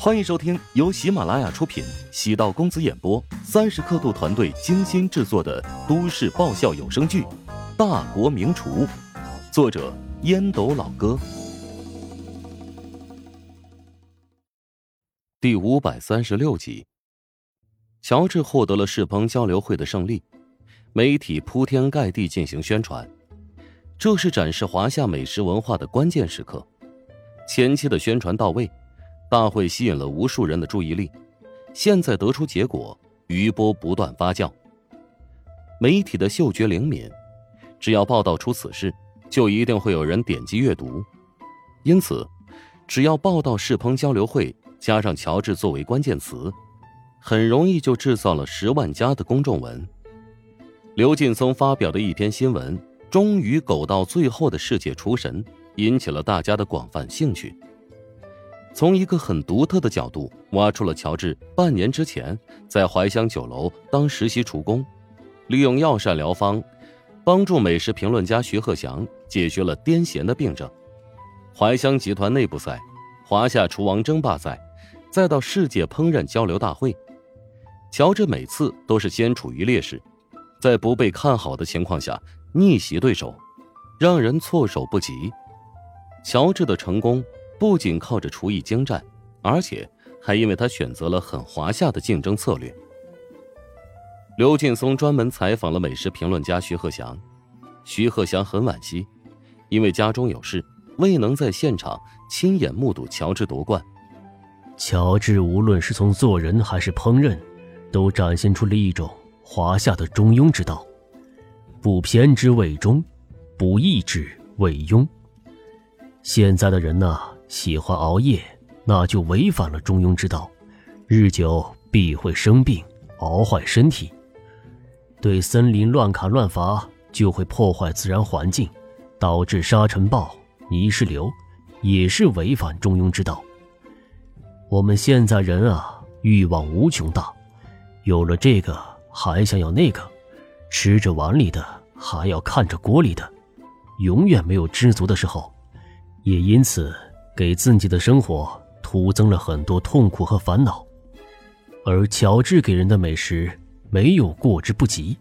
欢迎收听由喜马拉雅出品、喜道公子演播、三十刻度团队精心制作的都市爆笑有声剧《大国名厨》，作者烟斗老哥，第五百三十六集。乔治获得了世鹏交流会的胜利，媒体铺天盖地进行宣传，这是展示华夏美食文化的关键时刻。前期的宣传到位。大会吸引了无数人的注意力，现在得出结果，余波不断发酵。媒体的嗅觉灵敏，只要报道出此事，就一定会有人点击阅读。因此，只要报道世鹏交流会加上乔治作为关键词，很容易就制造了十万加的公众文。刘劲松发表的一篇新闻《终于狗到最后的世界厨神》，引起了大家的广泛兴趣。从一个很独特的角度挖出了乔治半年之前在怀香酒楼当实习厨工，利用药膳疗方，帮助美食评论家徐鹤祥解决了癫痫的病症。怀香集团内部赛、华夏厨王争霸赛，再到世界烹饪交流大会，乔治每次都是先处于劣势，在不被看好的情况下逆袭对手，让人措手不及。乔治的成功。不仅靠着厨艺精湛，而且还因为他选择了很华夏的竞争策略。刘劲松专门采访了美食评论家徐鹤祥，徐鹤祥很惋惜，因为家中有事，未能在现场亲眼目睹乔治夺冠。乔治无论是从做人还是烹饪，都展现出了一种华夏的中庸之道，不偏之谓中，不义之谓庸。现在的人呢？喜欢熬夜，那就违反了中庸之道，日久必会生病，熬坏身体。对森林乱砍乱伐，就会破坏自然环境，导致沙尘暴、泥石流，也是违反中庸之道。我们现在人啊，欲望无穷大，有了这个还想要那个，吃着碗里的还要看着锅里的，永远没有知足的时候，也因此。给自己的生活徒增了很多痛苦和烦恼，而乔治给人的美食没有过之不及，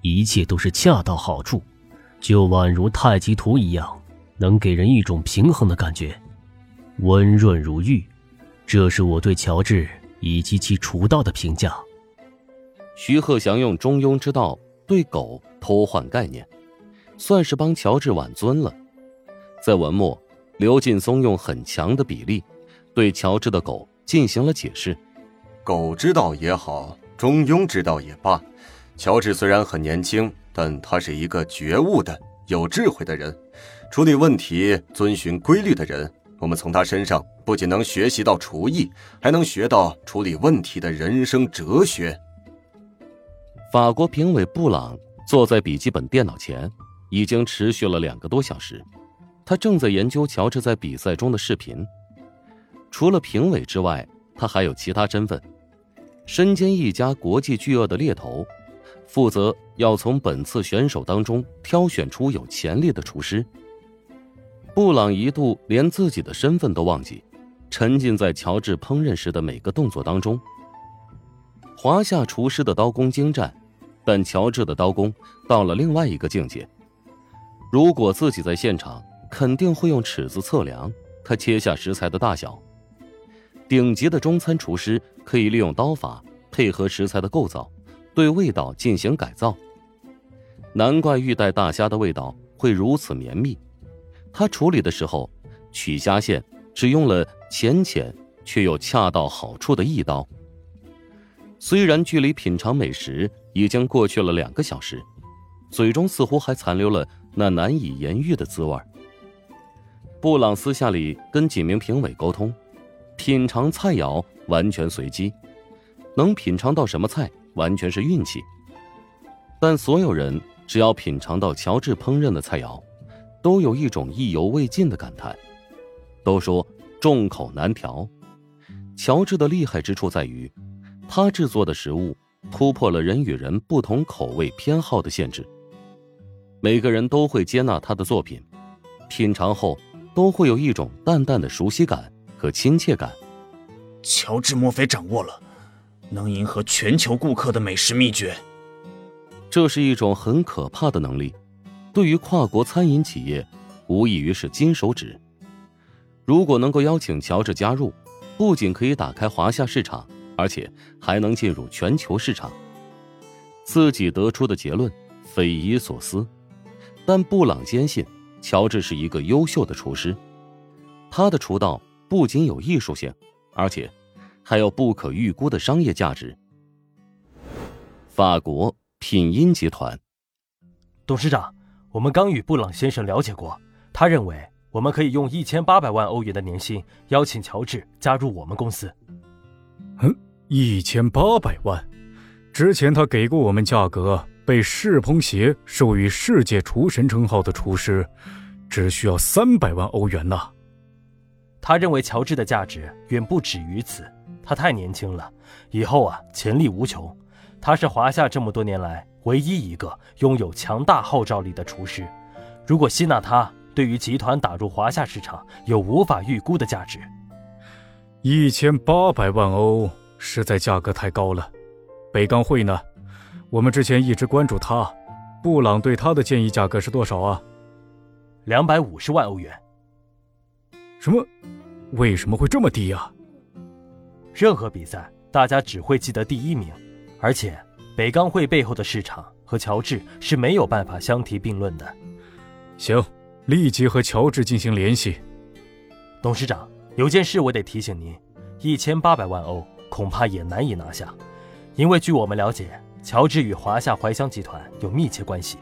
一切都是恰到好处，就宛如太极图一样，能给人一种平衡的感觉，温润如玉。这是我对乔治以及其厨道的评价。徐鹤祥用中庸之道对狗偷换概念，算是帮乔治挽尊了。在文末。刘劲松用很强的比例，对乔治的狗进行了解释。狗之道也好，中庸之道也罢，乔治虽然很年轻，但他是一个觉悟的、有智慧的人，处理问题遵循规律的人。我们从他身上不仅能学习到厨艺，还能学到处理问题的人生哲学。法国评委布朗坐在笔记本电脑前，已经持续了两个多小时。他正在研究乔治在比赛中的视频。除了评委之外，他还有其他身份，身兼一家国际巨鳄的猎头，负责要从本次选手当中挑选出有潜力的厨师。布朗一度连自己的身份都忘记，沉浸在乔治烹饪时的每个动作当中。华夏厨师的刀工精湛，但乔治的刀工到了另外一个境界。如果自己在现场，肯定会用尺子测量他切下食材的大小。顶级的中餐厨师可以利用刀法配合食材的构造，对味道进行改造。难怪玉带大虾的味道会如此绵密。他处理的时候，取虾线只用了浅浅却又恰到好处的一刀。虽然距离品尝美食已经过去了两个小时，嘴中似乎还残留了那难以言喻的滋味。布朗私下里跟几名评委沟通，品尝菜肴完全随机，能品尝到什么菜完全是运气。但所有人只要品尝到乔治烹饪的菜肴，都有一种意犹未尽的感叹。都说众口难调，乔治的厉害之处在于，他制作的食物突破了人与人不同口味偏好的限制。每个人都会接纳他的作品，品尝后。都会有一种淡淡的熟悉感和亲切感。乔治莫菲掌握了能迎合全球顾客的美食秘诀？这是一种很可怕的能力，对于跨国餐饮企业，无异于是金手指。如果能够邀请乔治加入，不仅可以打开华夏市场，而且还能进入全球市场。自己得出的结论匪夷所思，但布朗坚信乔治是一个优秀的厨师，他的厨道不仅有艺术性，而且还有不可预估的商业价值。法国品音集团，董事长，我们刚与布朗先生了解过，他认为。我们可以用一千八百万欧元的年薪邀请乔治加入我们公司。嗯，一千八百万，之前他给过我们价格，被世烹协授予世界厨神称号的厨师，只需要三百万欧元呢。他认为乔治的价值远不止于此，他太年轻了，以后啊潜力无穷。他是华夏这么多年来唯一一个拥有强大号召力的厨师，如果吸纳他。对于集团打入华夏市场有无法预估的价值。一千八百万欧实在价格太高了。北钢会呢？我们之前一直关注他，布朗对他的建议价格是多少啊？两百五十万欧元。什么？为什么会这么低呀？任何比赛，大家只会记得第一名，而且北钢会背后的市场和乔治是没有办法相提并论的。行。立即和乔治进行联系。董事长，有件事我得提醒您：一千八百万欧恐怕也难以拿下，因为据我们了解，乔治与华夏怀乡集团有密切关系。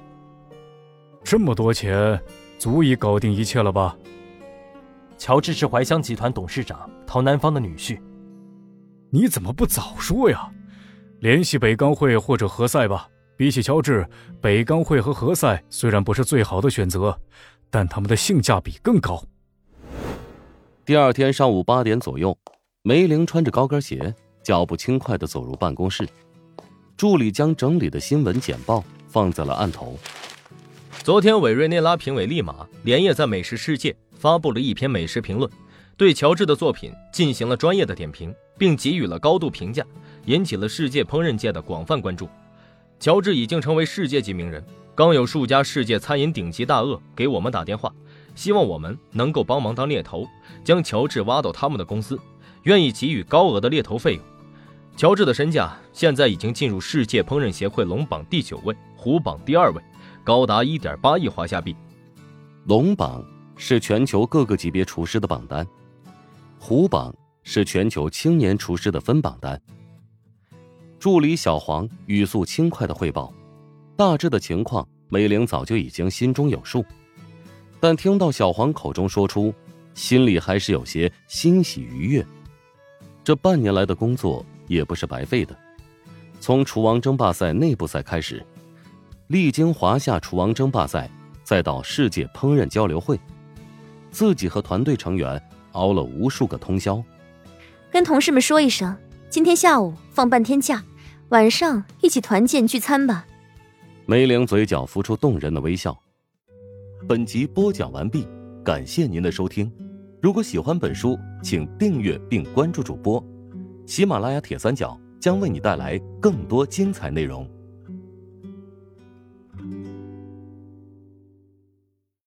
这么多钱，足以搞定一切了吧？乔治是怀乡集团董事长陶南方的女婿。你怎么不早说呀？联系北钢会或者何塞吧。比起乔治，北钢会和何塞虽然不是最好的选择。但他们的性价比更高。第二天上午八点左右，梅玲穿着高跟鞋，脚步轻快地走入办公室。助理将整理的新闻简报放在了案头。昨天，委瑞内拉评委利马连夜在《美食世界》发布了一篇美食评论，对乔治的作品进行了专业的点评，并给予了高度评价，引起了世界烹饪界的广泛关注。乔治已经成为世界级名人。刚有数家世界餐饮顶级大鳄给我们打电话，希望我们能够帮忙当猎头，将乔治挖到他们的公司，愿意给予高额的猎头费用。乔治的身价现在已经进入世界烹饪协会龙榜第九位，虎榜第二位，高达一点八亿华夏币。龙榜是全球各个级别厨师的榜单，虎榜是全球青年厨师的分榜单。助理小黄语速轻快的汇报。大致的情况，梅玲早就已经心中有数，但听到小黄口中说出，心里还是有些欣喜愉悦。这半年来的工作也不是白费的，从厨王争霸赛内部赛开始，历经华夏厨王争霸赛，再到世界烹饪交流会，自己和团队成员熬了无数个通宵。跟同事们说一声，今天下午放半天假，晚上一起团建聚餐吧。梅玲嘴角浮出动人的微笑。本集播讲完毕，感谢您的收听。如果喜欢本书，请订阅并关注主播。喜马拉雅铁三角将为你带来更多精彩内容。